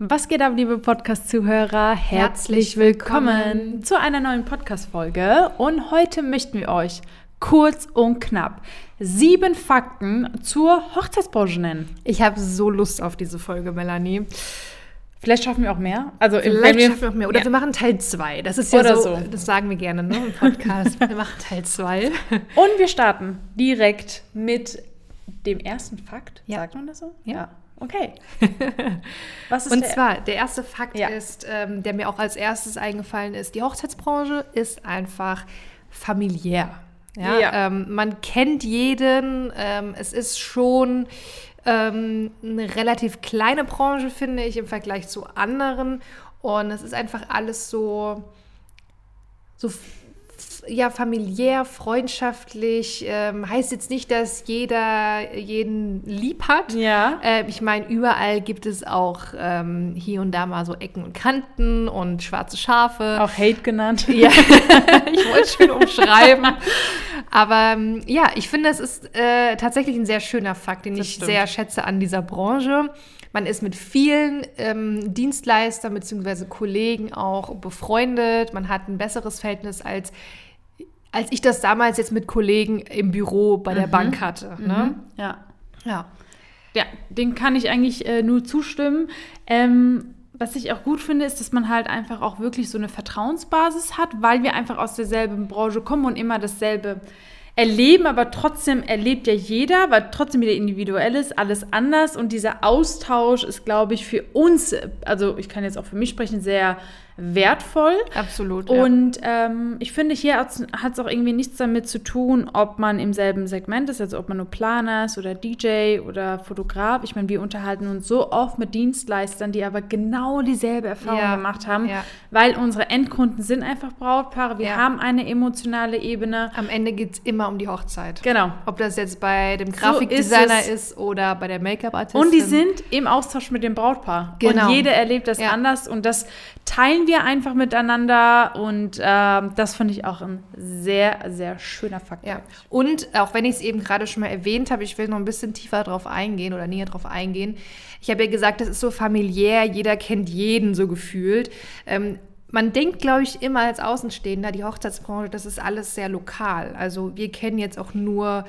Was geht ab, liebe Podcast-Zuhörer? Herzlich willkommen zu einer neuen Podcast-Folge. Und heute möchten wir euch kurz und knapp sieben Fakten zur Hochzeitsbranche nennen. Ich habe so Lust auf diese Folge, Melanie. Vielleicht schaffen wir auch mehr. Also Vielleicht schaffen wir auch mehr. Oder ja. wir machen Teil 2. Das ist ja Oder so, so, das sagen wir gerne ne, im Podcast. wir machen Teil 2. Und wir starten direkt mit dem ersten Fakt. Ja. Sagt man das so? Ja. ja. Okay. Was ist Und der? zwar, der erste Fakt ja. ist, ähm, der mir auch als erstes eingefallen ist, die Hochzeitsbranche ist einfach familiär. Ja, ja. Ähm, man kennt jeden. Ähm, es ist schon ähm, eine relativ kleine Branche, finde ich, im Vergleich zu anderen. Und es ist einfach alles so, so ja, familiär, freundschaftlich. Ähm, heißt jetzt nicht, dass jeder jeden lieb hat. Ja. Äh, ich meine, überall gibt es auch ähm, hier und da mal so Ecken und Kanten und schwarze Schafe. Auch Hate genannt. Ja, ich wollte es schön umschreiben. Aber ähm, ja, ich finde, es ist äh, tatsächlich ein sehr schöner Fakt, den das ich stimmt. sehr schätze an dieser Branche. Man ist mit vielen ähm, Dienstleistern bzw. Kollegen auch befreundet. Man hat ein besseres Verhältnis als als ich das damals jetzt mit Kollegen im Büro bei der mhm. Bank hatte. Ne? Mhm. Ja. Ja. Ja, dem kann ich eigentlich äh, nur zustimmen. Ähm, was ich auch gut finde, ist, dass man halt einfach auch wirklich so eine Vertrauensbasis hat, weil wir einfach aus derselben Branche kommen und immer dasselbe erleben, aber trotzdem erlebt ja jeder, weil trotzdem wieder individuell ist, alles anders und dieser Austausch ist, glaube ich, für uns, also ich kann jetzt auch für mich sprechen, sehr wertvoll. Absolut. Ja. Und ähm, ich finde, hier hat es auch irgendwie nichts damit zu tun, ob man im selben Segment ist, also ob man nur Planer ist oder DJ oder Fotograf. Ich meine, wir unterhalten uns so oft mit Dienstleistern, die aber genau dieselbe Erfahrung ja. gemacht haben, ja. weil unsere Endkunden sind einfach Brautpaare. Wir haben eine emotionale Ebene. Am Ende geht es immer um die Hochzeit. Genau. Ob das jetzt bei dem Grafikdesigner so ist, ist, oder bei der Make-up-Artistin. Und die sind im Austausch mit dem Brautpaar. Genau. Und jeder erlebt das anders und das teilen wir einfach miteinander und äh, das finde ich auch ein sehr, sehr schöner Fakt. Ja. Und auch wenn ich es eben gerade schon mal erwähnt habe, ich will noch ein bisschen tiefer drauf eingehen oder näher drauf eingehen. Ich habe ja gesagt, das ist so familiär, jeder kennt jeden so gefühlt. Ähm, man denkt, glaube ich, immer als Außenstehender, die Hochzeitsbranche, das ist alles sehr lokal. Also wir kennen jetzt auch nur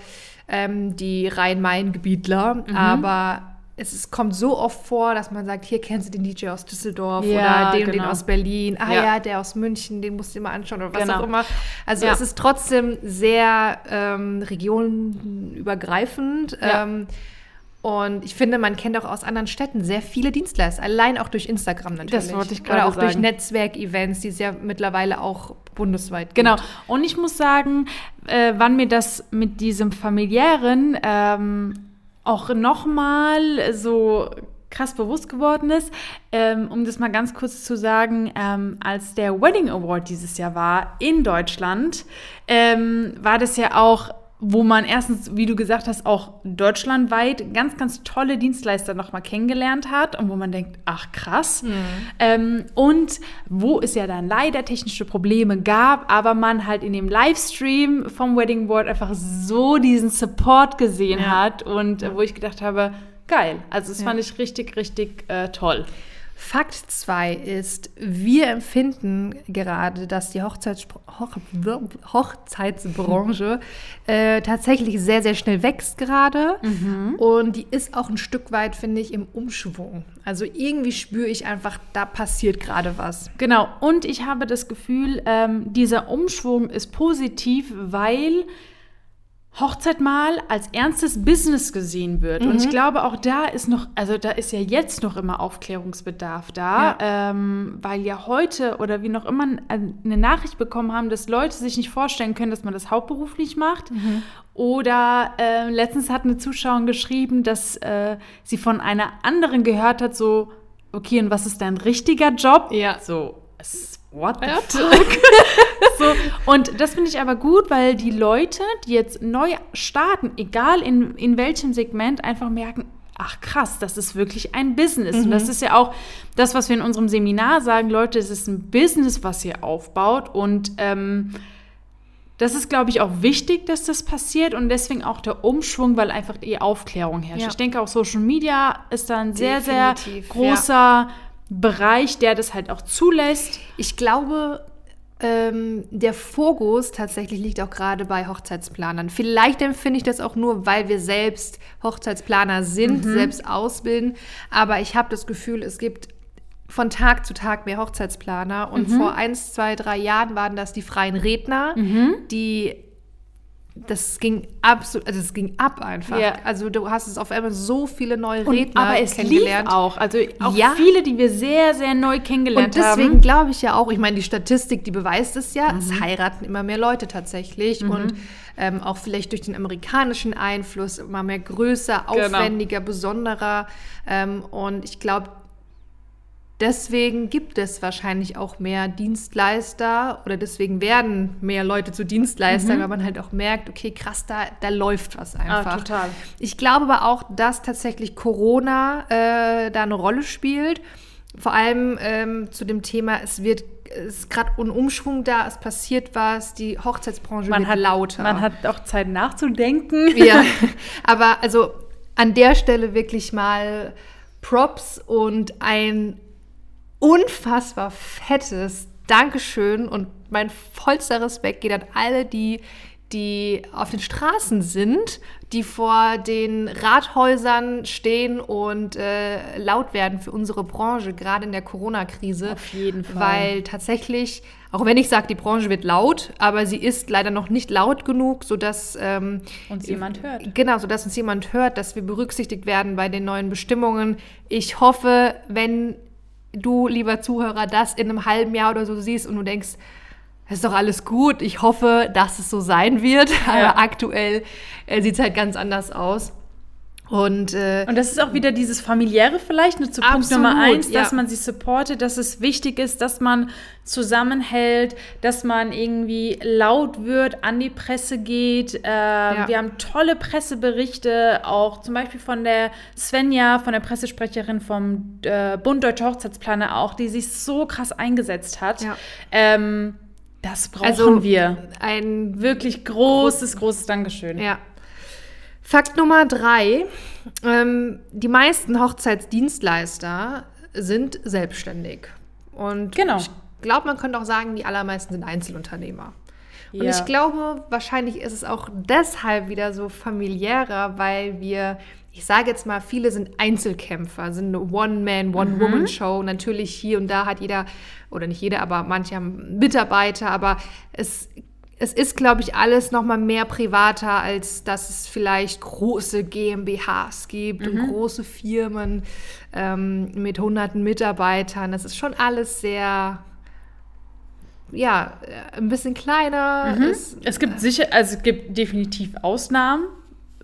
ähm, die Rhein-Main-Gebietler, mhm. aber es ist, kommt so oft vor, dass man sagt, hier kennst du den DJ aus Düsseldorf ja, oder den, genau. den aus Berlin. Ah ja. ja. der aus München, den musst du dir mal anschauen oder was genau. auch immer. Also ja. es ist trotzdem sehr ähm, regionenübergreifend. Ähm, und ich finde, man kennt auch aus anderen Städten sehr viele Dienstleister, allein auch durch Instagram natürlich. Das wollte ich gerade sagen. Oder auch durch Netzwerkevents, die es ja mittlerweile auch bundesweit gibt. Genau. Und ich muss sagen, äh, wann mir das mit diesem familiären ähm, auch nochmal so krass bewusst geworden ist, ähm, um das mal ganz kurz zu sagen, ähm, als der Wedding Award dieses Jahr war in Deutschland, ähm, war das ja auch wo man erstens, wie du gesagt hast, auch deutschlandweit ganz, ganz tolle Dienstleister nochmal kennengelernt hat und wo man denkt, ach krass. Mhm. Ähm, und wo es ja dann leider technische Probleme gab, aber man halt in dem Livestream vom Wedding Board einfach so diesen Support gesehen ja. hat und äh, wo ich gedacht habe, geil. Also das ja. fand ich richtig, richtig äh, toll. Fakt 2 ist, wir empfinden gerade, dass die Hochzeits Hoch Hochzeitsbranche äh, tatsächlich sehr, sehr schnell wächst gerade. Mhm. Und die ist auch ein Stück weit, finde ich, im Umschwung. Also irgendwie spüre ich einfach, da passiert gerade was. Genau. Und ich habe das Gefühl, ähm, dieser Umschwung ist positiv, weil Hochzeit mal als ernstes Business gesehen wird. Mhm. Und ich mhm. glaube, auch da ist noch, also da ist ja jetzt noch immer Aufklärungsbedarf da, ja. ähm, weil ja heute oder wie noch immer eine Nachricht bekommen haben, dass Leute sich nicht vorstellen können, dass man das hauptberuflich macht. Mhm. Oder äh, letztens hat eine Zuschauerin geschrieben, dass äh, sie von einer anderen gehört hat, so, okay, und was ist dein richtiger Job? Ja. So, es what the fuck? so, und das finde ich aber gut, weil die Leute, die jetzt neu starten, egal in, in welchem Segment, einfach merken, ach krass, das ist wirklich ein Business. Mhm. Und das mhm. ist ja auch das, was wir in unserem Seminar sagen, Leute, es ist ein Business, was ihr aufbaut. Und ähm, das ist, glaube ich, auch wichtig, dass das passiert und deswegen auch der Umschwung, weil einfach die Aufklärung herrscht. Ja. Ich denke auch Social Media ist da ein sehr, Definitiv, sehr großer ja Bereich, der das halt auch zulässt. Ich glaube, ähm, der Fokus tatsächlich liegt auch gerade bei Hochzeitsplanern. Vielleicht empfinde ich das auch nur, weil wir selbst Hochzeitsplaner sind, mhm. selbst ausbilden. Aber ich habe das Gefühl, es gibt von Tag zu Tag mehr Hochzeitsplaner. Und mhm. vor eins, zwei, drei Jahren waren das die freien Redner, mhm. die das ging absolut, also es ging ab einfach. Ja. Also du hast es auf einmal so viele neue Redner und, aber es kennengelernt. Lief auch, also auch ja. viele, die wir sehr, sehr neu kennengelernt haben. Und deswegen glaube ich ja auch, ich meine, die Statistik, die beweist es ja, mhm. es heiraten immer mehr Leute tatsächlich mhm. und ähm, auch vielleicht durch den amerikanischen Einfluss immer mehr größer, genau. aufwendiger, genau. besonderer. Ähm, und ich glaube, Deswegen gibt es wahrscheinlich auch mehr Dienstleister oder deswegen werden mehr Leute zu Dienstleistern, mhm. weil man halt auch merkt, okay, krass, da, da läuft was ah, einfach. Ah, total. Ich glaube aber auch, dass tatsächlich Corona äh, da eine Rolle spielt. Vor allem ähm, zu dem Thema, es wird es ist gerade ein Umschwung da, es passiert was, die Hochzeitsbranche man wird hat, lauter. Man hat auch Zeit nachzudenken. Ja, aber also an der Stelle wirklich mal Props und ein unfassbar fettes Dankeschön und mein vollster Respekt geht an alle, die die auf den Straßen sind, die vor den Rathäusern stehen und äh, laut werden für unsere Branche, gerade in der Corona-Krise. Auf jeden Fall. Weil tatsächlich, auch wenn ich sage, die Branche wird laut, aber sie ist leider noch nicht laut genug, sodass ähm, uns jemand hört. Genau, sodass uns jemand hört, dass wir berücksichtigt werden bei den neuen Bestimmungen. Ich hoffe, wenn du, lieber Zuhörer, das in einem halben Jahr oder so siehst und du denkst, es ist doch alles gut, ich hoffe, dass es so sein wird, ja. aber aktuell äh, sieht es halt ganz anders aus. Und, äh, und das ist auch wieder dieses familiäre vielleicht, nur zu absolut, Punkt Nummer eins, dass ja. man sich supportet, dass es wichtig ist, dass man zusammenhält, dass man irgendwie laut wird, an die Presse geht. Äh, ja. Wir haben tolle Presseberichte, auch zum Beispiel von der Svenja, von der Pressesprecherin vom äh, Bund Deutscher Hochzeitsplaner auch, die sich so krass eingesetzt hat. Ja. Ähm, das brauchen also, wir. Ein wirklich großes, großes Dankeschön. Ja, Fakt Nummer drei. Ähm, die meisten Hochzeitsdienstleister sind selbstständig. Und genau. ich glaube, man könnte auch sagen, die allermeisten sind Einzelunternehmer. Und ja. ich glaube, wahrscheinlich ist es auch deshalb wieder so familiärer, weil wir, ich sage jetzt mal, viele sind Einzelkämpfer, sind eine One-Man, One-Woman-Show. Mhm. Natürlich hier und da hat jeder, oder nicht jeder, aber manche haben Mitarbeiter, aber es es ist, glaube ich, alles noch mal mehr privater, als dass es vielleicht große GmbHs gibt mhm. und große Firmen ähm, mit hunderten Mitarbeitern. Das ist schon alles sehr, ja, äh, ein bisschen kleiner. Mhm. Es, es, gibt sicher, also es gibt definitiv Ausnahmen.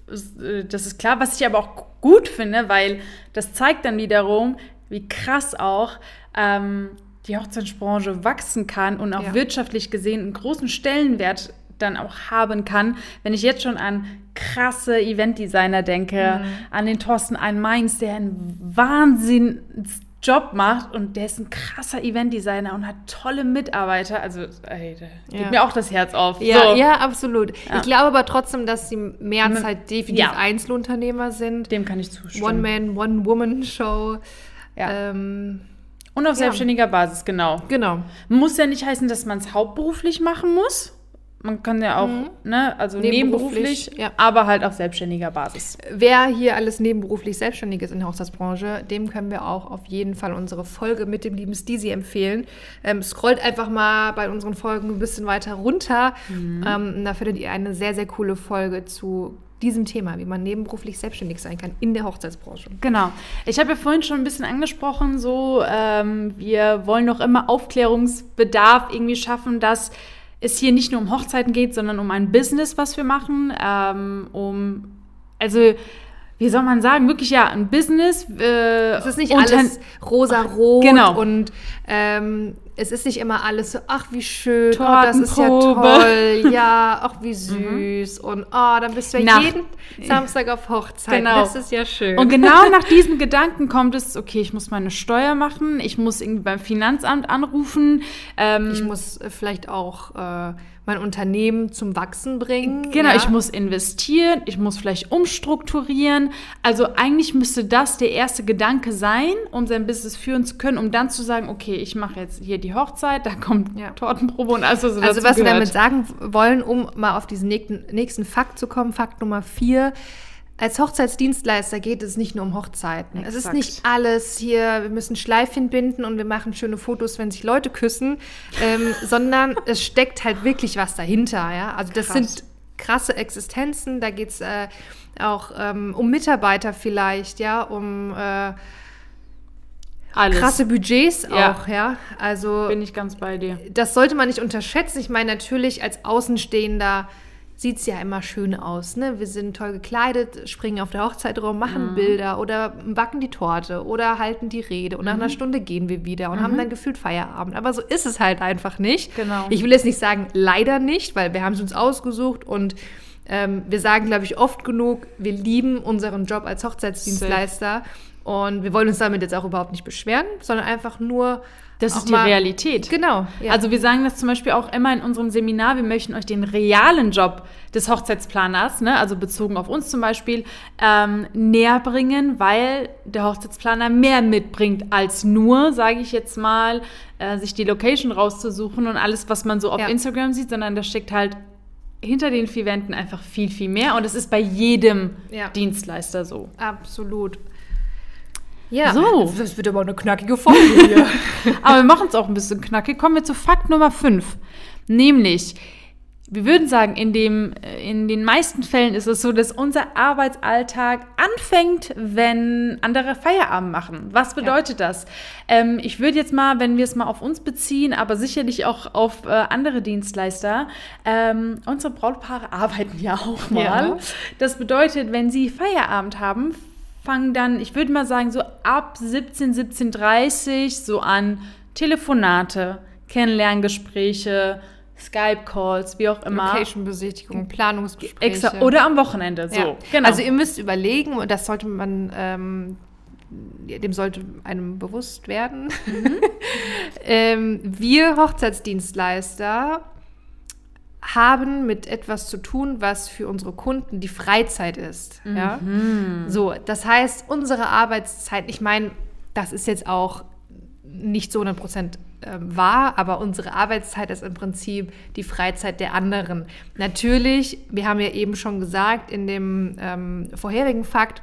Äh, das ist klar, was ich aber auch gut finde, weil das zeigt dann wiederum, wie krass auch ähm, die Hochzeitsbranche wachsen kann und auch ja. wirtschaftlich gesehen einen großen Stellenwert dann auch haben kann, wenn ich jetzt schon an krasse Eventdesigner denke, mhm. an den Thorsten Ein Mainz, der einen Wahnsinnsjob macht und der ist ein krasser Eventdesigner und hat tolle Mitarbeiter. Also, ey, da ja. geht mir auch das Herz auf. Ja, so. ja absolut. Ja. Ich glaube aber trotzdem, dass die Mehrheit definitiv ja. Einzelunternehmer sind. Dem kann ich zustimmen. One-Man, One-Woman-Show. Ja. Ähm, und auf selbstständiger Basis, genau. Genau. Muss ja nicht heißen, dass man es hauptberuflich machen muss. Man kann ja auch, mhm. ne, also nebenberuflich, nebenberuflich ja. aber halt auf selbstständiger Basis. Wer hier alles nebenberuflich selbstständig ist in der Hochzeitsbranche, dem können wir auch auf jeden Fall unsere Folge mit dem lieben Steezy empfehlen. Ähm, scrollt einfach mal bei unseren Folgen ein bisschen weiter runter. Mhm. Ähm, da findet ihr eine sehr, sehr coole Folge zu diesem Thema, wie man nebenberuflich selbstständig sein kann in der Hochzeitsbranche. Genau. Ich habe ja vorhin schon ein bisschen angesprochen, so ähm, wir wollen noch immer Aufklärungsbedarf irgendwie schaffen, dass es hier nicht nur um Hochzeiten geht, sondern um ein Business, was wir machen, ähm, um also wie soll man sagen, wirklich ja, ein Business. Äh, es ist nicht alles rosa-rot genau. und ähm, es ist nicht immer alles so, ach wie schön, oh, das ist ja toll, ja, ach wie mhm. süß mhm. und oh, dann bist du ja nach, jeden Samstag auf Hochzeit, genau. das ist ja schön. Und genau nach diesem Gedanken kommt es, okay, ich muss meine Steuer machen, ich muss irgendwie beim Finanzamt anrufen. Ähm, ich muss vielleicht auch äh, mein Unternehmen zum Wachsen bringen. Genau, ja. ich muss investieren, ich muss vielleicht umstrukturieren. Also eigentlich müsste das der erste Gedanke sein, um sein Business führen zu können, um dann zu sagen, okay, ich mache jetzt hier die Hochzeit, da kommt ja. Tortenprobe und alles, was Also was gehört. wir damit sagen wollen, um mal auf diesen nächsten, nächsten Fakt zu kommen, Fakt Nummer vier, als Hochzeitsdienstleister geht es nicht nur um Hochzeiten. Exakt. Es ist nicht alles hier, wir müssen Schleifchen binden und wir machen schöne Fotos, wenn sich Leute küssen, ähm, sondern es steckt halt wirklich was dahinter. Ja? Also das Krass. sind krasse Existenzen, da geht es äh, auch ähm, um Mitarbeiter vielleicht, ja, um äh, alles. Krasse Budgets ja. auch, ja. Also bin ich ganz bei dir. Das sollte man nicht unterschätzen. Ich meine, natürlich als Außenstehender sieht es ja immer schön aus. Ne? Wir sind toll gekleidet, springen auf der Hochzeit rum, machen mhm. Bilder oder backen die Torte oder halten die Rede und nach einer mhm. Stunde gehen wir wieder und mhm. haben dann gefühlt Feierabend. Aber so ist es halt einfach nicht. Genau. Ich will jetzt nicht sagen, leider nicht, weil wir haben es uns ausgesucht und ähm, wir sagen, glaube ich, oft genug, wir lieben unseren Job als Hochzeitsdienstleister. Safe. Und wir wollen uns damit jetzt auch überhaupt nicht beschweren, sondern einfach nur das ist die mal, Realität. Genau. Ja. Also wir sagen das zum Beispiel auch immer in unserem Seminar, wir möchten euch den realen Job des Hochzeitsplaners, ne, also bezogen auf uns zum Beispiel, ähm, näher bringen, weil der Hochzeitsplaner mehr mitbringt als nur, sage ich jetzt mal, äh, sich die Location rauszusuchen und alles, was man so auf ja. Instagram sieht, sondern da steckt halt hinter den vier Wänden einfach viel, viel mehr. Und es ist bei jedem ja. Dienstleister so. Absolut. Ja, so. Das wird aber eine knackige Folge hier. aber wir machen es auch ein bisschen knackig. Kommen wir zu Fakt Nummer 5. Nämlich, wir würden sagen, in, dem, in den meisten Fällen ist es so, dass unser Arbeitsalltag anfängt, wenn andere Feierabend machen. Was bedeutet ja. das? Ähm, ich würde jetzt mal, wenn wir es mal auf uns beziehen, aber sicherlich auch auf äh, andere Dienstleister, ähm, unsere Brautpaare arbeiten ja auch mal. Ja. Das bedeutet, wenn sie Feierabend haben, fangen dann, ich würde mal sagen, so ab 17, 17.30 so an Telefonate, Kennenlerngespräche, Skype-Calls, wie auch immer. Location-Besichtigung, Planungsgespräche. oder am Wochenende, so. Ja. Genau. Also ihr müsst überlegen, und das sollte man, ähm, dem sollte einem bewusst werden. Mhm. ähm, wir Hochzeitsdienstleister haben mit etwas zu tun, was für unsere Kunden die Freizeit ist. Mhm. Ja? So, das heißt, unsere Arbeitszeit, ich meine, das ist jetzt auch nicht so 100 Prozent ähm, wahr, aber unsere Arbeitszeit ist im Prinzip die Freizeit der anderen. Natürlich, wir haben ja eben schon gesagt in dem ähm, vorherigen Fakt,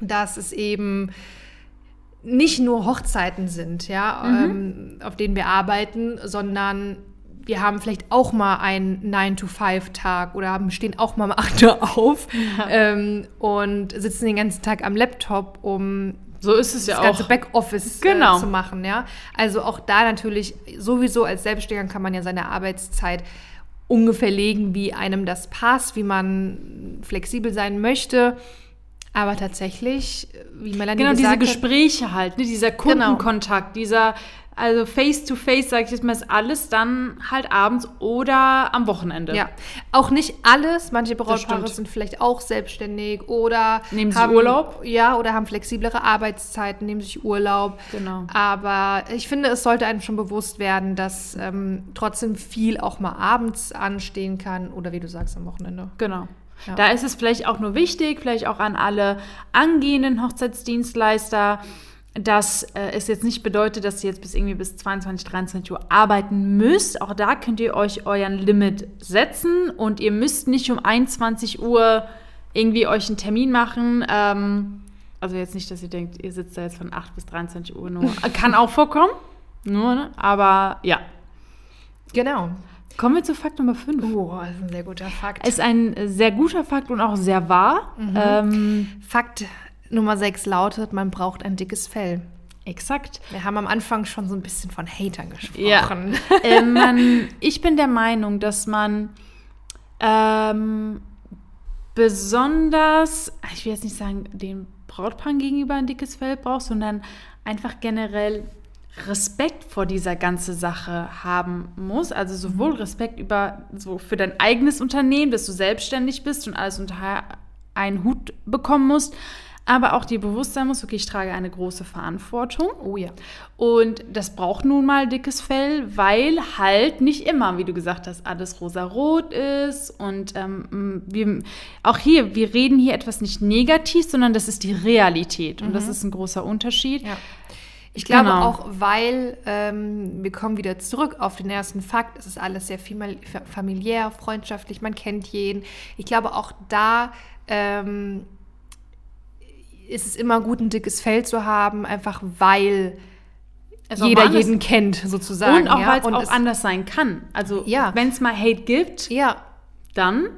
dass es eben nicht nur Hochzeiten sind, ja, mhm. ähm, auf denen wir arbeiten, sondern wir haben vielleicht auch mal einen 9-to-5-Tag oder haben, stehen auch mal um 8 Uhr auf ja. ähm, und sitzen den ganzen Tag am Laptop, um so ist es ja das ganze Backoffice äh, genau. äh, zu machen. Ja? Also auch da natürlich, sowieso als Selbstständiger kann man ja seine Arbeitszeit ungefähr legen, wie einem das passt, wie man flexibel sein möchte. Aber tatsächlich, wie Melanie genau, gesagt diese Gespräche halt, ne, dieser genau. Kundenkontakt, genau. dieser also face-to-face, sage ich jetzt mal, ist alles dann halt abends oder am Wochenende. Ja, auch nicht alles. Manche Brautpaare sind vielleicht auch selbstständig oder nehmen sich Urlaub. Ja, oder haben flexiblere Arbeitszeiten, nehmen sich Urlaub. Genau. Aber ich finde, es sollte einem schon bewusst werden, dass ähm, trotzdem viel auch mal abends anstehen kann oder wie du sagst, am Wochenende. Genau. Ja. Da ist es vielleicht auch nur wichtig, vielleicht auch an alle angehenden Hochzeitsdienstleister dass äh, es jetzt nicht bedeutet, dass ihr jetzt bis irgendwie bis 22, 23 Uhr arbeiten müsst. Auch da könnt ihr euch euren Limit setzen und ihr müsst nicht um 21 Uhr irgendwie euch einen Termin machen. Ähm, also jetzt nicht, dass ihr denkt, ihr sitzt da jetzt von 8 bis 23 Uhr nur. Kann auch vorkommen, nur, ne? aber ja. Genau. Kommen wir zu Fakt Nummer 5. Oh, das ist ein sehr guter Fakt. Ist ein sehr guter Fakt und auch sehr wahr. Mhm. Ähm, Fakt Nummer 6 lautet, man braucht ein dickes Fell. Exakt. Wir haben am Anfang schon so ein bisschen von Hatern gesprochen. Ja. äh, man, ich bin der Meinung, dass man ähm, besonders, ich will jetzt nicht sagen, den Brautpaaren gegenüber ein dickes Fell braucht, sondern einfach generell Respekt vor dieser ganzen Sache haben muss. Also sowohl Respekt über so für dein eigenes Unternehmen, dass du selbstständig bist und alles unter einen Hut bekommen musst, aber auch dir bewusst sein musst, okay, ich trage eine große Verantwortung. Oh ja. Und das braucht nun mal dickes Fell, weil halt nicht immer, wie du gesagt hast, alles rosa-rot ist. Und ähm, wir, auch hier, wir reden hier etwas nicht negativ, sondern das ist die Realität. Und mhm. das ist ein großer Unterschied. Ja. Ich glaube genau. auch, weil ähm, wir kommen wieder zurück auf den ersten Fakt, es ist alles sehr familiär, freundschaftlich, man kennt jeden. Ich glaube auch da ähm, ist es immer gut, ein dickes Fell zu haben, einfach weil also jeder jeden kennt, sozusagen. Und auch, ja? weil es auch anders sein kann. Also ja. wenn es mal Hate gibt, ja. dann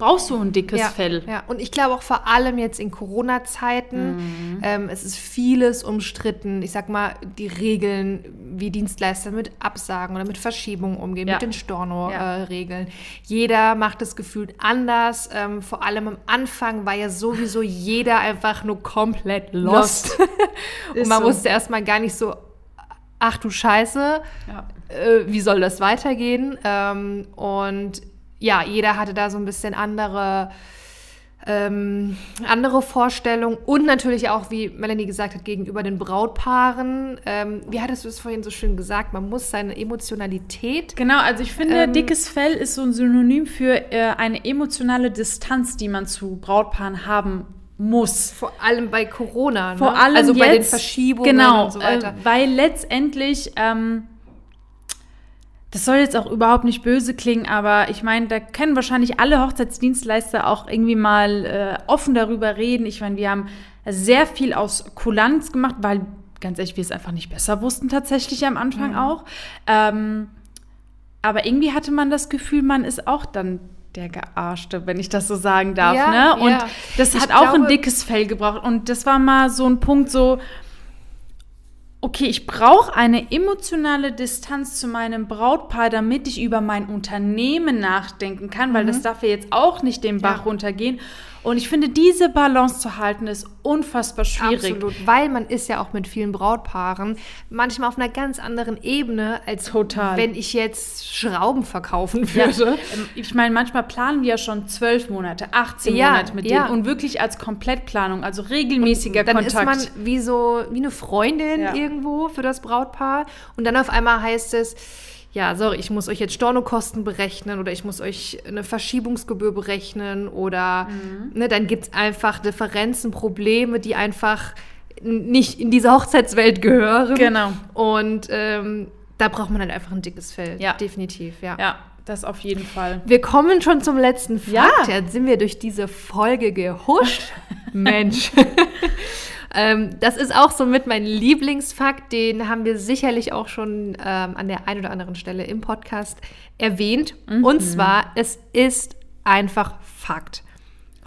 brauchst du ein dickes ja, Fell. Ja, und ich glaube auch vor allem jetzt in Corona-Zeiten, mhm. ähm, es ist vieles umstritten. Ich sag mal, die Regeln, wie Dienstleister mit Absagen oder mit Verschiebungen umgehen, ja. mit den Storno-Regeln. Ja. Äh, jeder macht es gefühlt anders. Ähm, vor allem am Anfang war ja sowieso jeder einfach nur komplett lost. lost. und man so. wusste erstmal gar nicht so, ach du Scheiße, äh, wie soll das weitergehen? Ähm, und ja, jeder hatte da so ein bisschen andere, ähm, andere Vorstellungen und natürlich auch, wie Melanie gesagt hat, gegenüber den Brautpaaren. Ähm, wie hattest du es vorhin so schön gesagt? Man muss seine Emotionalität. Genau, also ich finde, ähm, dickes Fell ist so ein Synonym für äh, eine emotionale Distanz, die man zu Brautpaaren haben muss. Vor allem bei Corona, ne? Vor allem also jetzt, bei den Verschiebungen genau, und so weiter. Äh, weil letztendlich ähm, das soll jetzt auch überhaupt nicht böse klingen, aber ich meine, da können wahrscheinlich alle Hochzeitsdienstleister auch irgendwie mal äh, offen darüber reden. Ich meine, wir haben sehr viel aus Kulanz gemacht, weil ganz ehrlich, wir es einfach nicht besser wussten tatsächlich am Anfang mhm. auch. Ähm, aber irgendwie hatte man das Gefühl, man ist auch dann der Gearschte, wenn ich das so sagen darf. Ja, ne? Und ja. das hat ich auch glaube, ein dickes Fell gebraucht. Und das war mal so ein Punkt, so okay, ich brauche eine emotionale Distanz zu meinem Brautpaar, damit ich über mein Unternehmen nachdenken kann, weil mhm. das darf ja jetzt auch nicht den Bach ja. runtergehen. Und ich finde, diese Balance zu halten, ist unfassbar schwierig. Absolut, weil man ist ja auch mit vielen Brautpaaren manchmal auf einer ganz anderen Ebene, als Total. wenn ich jetzt Schrauben verkaufen würde. Ja. Ähm, ich meine, manchmal planen wir ja schon zwölf Monate, 18 ja, Monate mit ja. denen und wirklich als Komplettplanung, also regelmäßiger und dann Kontakt. Dann ist man wie so, wie eine Freundin irgendwo für das Brautpaar und dann auf einmal heißt es, ja, sorry, ich muss euch jetzt Stornokosten berechnen oder ich muss euch eine Verschiebungsgebühr berechnen oder mhm. ne, dann gibt es einfach Differenzen, Probleme, die einfach nicht in diese Hochzeitswelt gehören. Genau. Und ähm, da braucht man halt einfach ein dickes Fell. Ja. Definitiv, ja. Ja, das auf jeden Fall. Wir kommen schon zum letzten Fakt. Ja. Jetzt sind wir durch diese Folge gehuscht. Mensch. Ähm, das ist auch so mit mein Lieblingsfakt, den haben wir sicherlich auch schon ähm, an der einen oder anderen Stelle im Podcast erwähnt. Mhm. Und zwar, es ist einfach Fakt.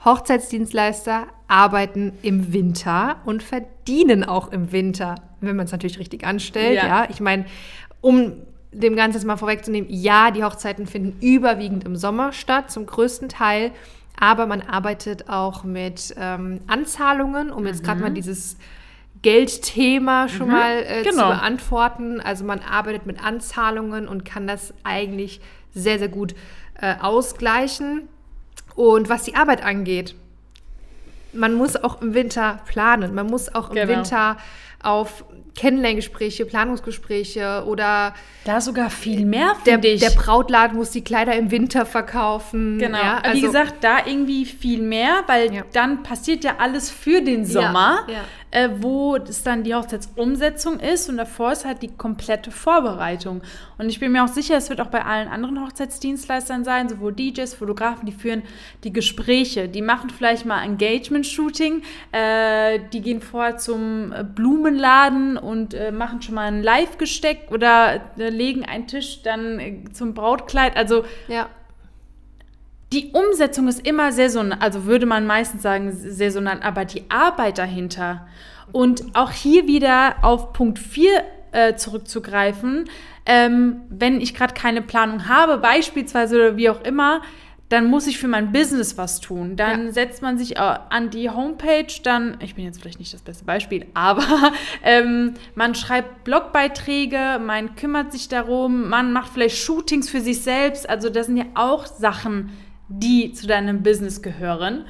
Hochzeitsdienstleister arbeiten im Winter und verdienen auch im Winter, wenn man es natürlich richtig anstellt. Ja, ja. ich meine, um dem Ganzen mal vorwegzunehmen, ja, die Hochzeiten finden überwiegend im Sommer statt, zum größten Teil. Aber man arbeitet auch mit ähm, Anzahlungen, um jetzt gerade mal mhm. dieses Geldthema schon mhm. mal äh, genau. zu beantworten. Also man arbeitet mit Anzahlungen und kann das eigentlich sehr, sehr gut äh, ausgleichen. Und was die Arbeit angeht, man muss auch im Winter planen. Man muss auch im genau. Winter auf Kennenlerngespräche, Planungsgespräche oder da sogar viel mehr der, der Brautladen muss die Kleider im Winter verkaufen. Genau. Ja, also, Wie gesagt, da irgendwie viel mehr, weil ja. dann passiert ja alles für den Sommer. Ja, äh, wo es dann die Hochzeitsumsetzung ist und davor ist halt die komplette Vorbereitung. Und ich bin mir auch sicher, es wird auch bei allen anderen Hochzeitsdienstleistern sein, sowohl DJs, Fotografen, die führen die Gespräche, die machen vielleicht mal Engagement-Shooting, äh, die gehen vorher zum Blumenladen und äh, machen schon mal ein Live-Gesteck oder äh, legen einen Tisch dann äh, zum Brautkleid. Also ja die Umsetzung ist immer saisonal, also würde man meistens sagen saisonal, aber die Arbeit dahinter und auch hier wieder auf Punkt 4 äh, zurückzugreifen, ähm, wenn ich gerade keine Planung habe, beispielsweise oder wie auch immer, dann muss ich für mein Business was tun. Dann ja. setzt man sich äh, an die Homepage, dann, ich bin jetzt vielleicht nicht das beste Beispiel, aber ähm, man schreibt Blogbeiträge, man kümmert sich darum, man macht vielleicht Shootings für sich selbst. Also das sind ja auch Sachen, die zu deinem Business gehören.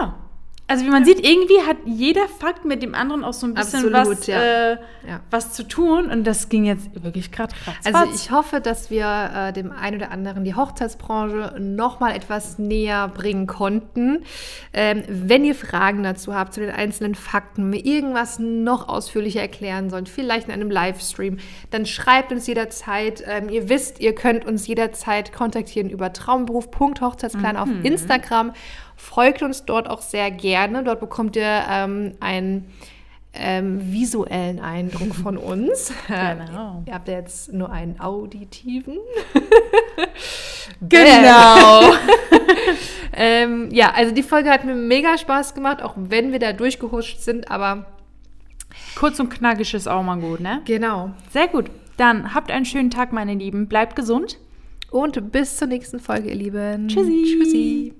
Ja. Also wie man sieht, irgendwie hat jeder Fakt mit dem anderen auch so ein bisschen Absolut, was, ja. Äh, ja. was zu tun. Und das ging jetzt wirklich gerade Also ich hoffe, dass wir äh, dem einen oder anderen die Hochzeitsbranche noch mal etwas näher bringen konnten. Ähm, wenn ihr Fragen dazu habt, zu den einzelnen Fakten, mir irgendwas noch ausführlicher erklären sollt, vielleicht in einem Livestream, dann schreibt uns jederzeit. Ähm, ihr wisst, ihr könnt uns jederzeit kontaktieren über traumberuf.hochzeitsplan mhm. auf Instagram. Folgt uns dort auch sehr gerne. Dort bekommt ihr ähm, einen ähm, visuellen Eindruck von uns. Genau. ihr habt jetzt nur einen auditiven. genau. ähm, ja, also die Folge hat mir mega Spaß gemacht, auch wenn wir da durchgehuscht sind, aber kurz und knackig ist auch mal gut, ne? Genau. Sehr gut. Dann habt einen schönen Tag, meine Lieben. Bleibt gesund. Und bis zur nächsten Folge, ihr Lieben. Tschüssi. Tschüssi.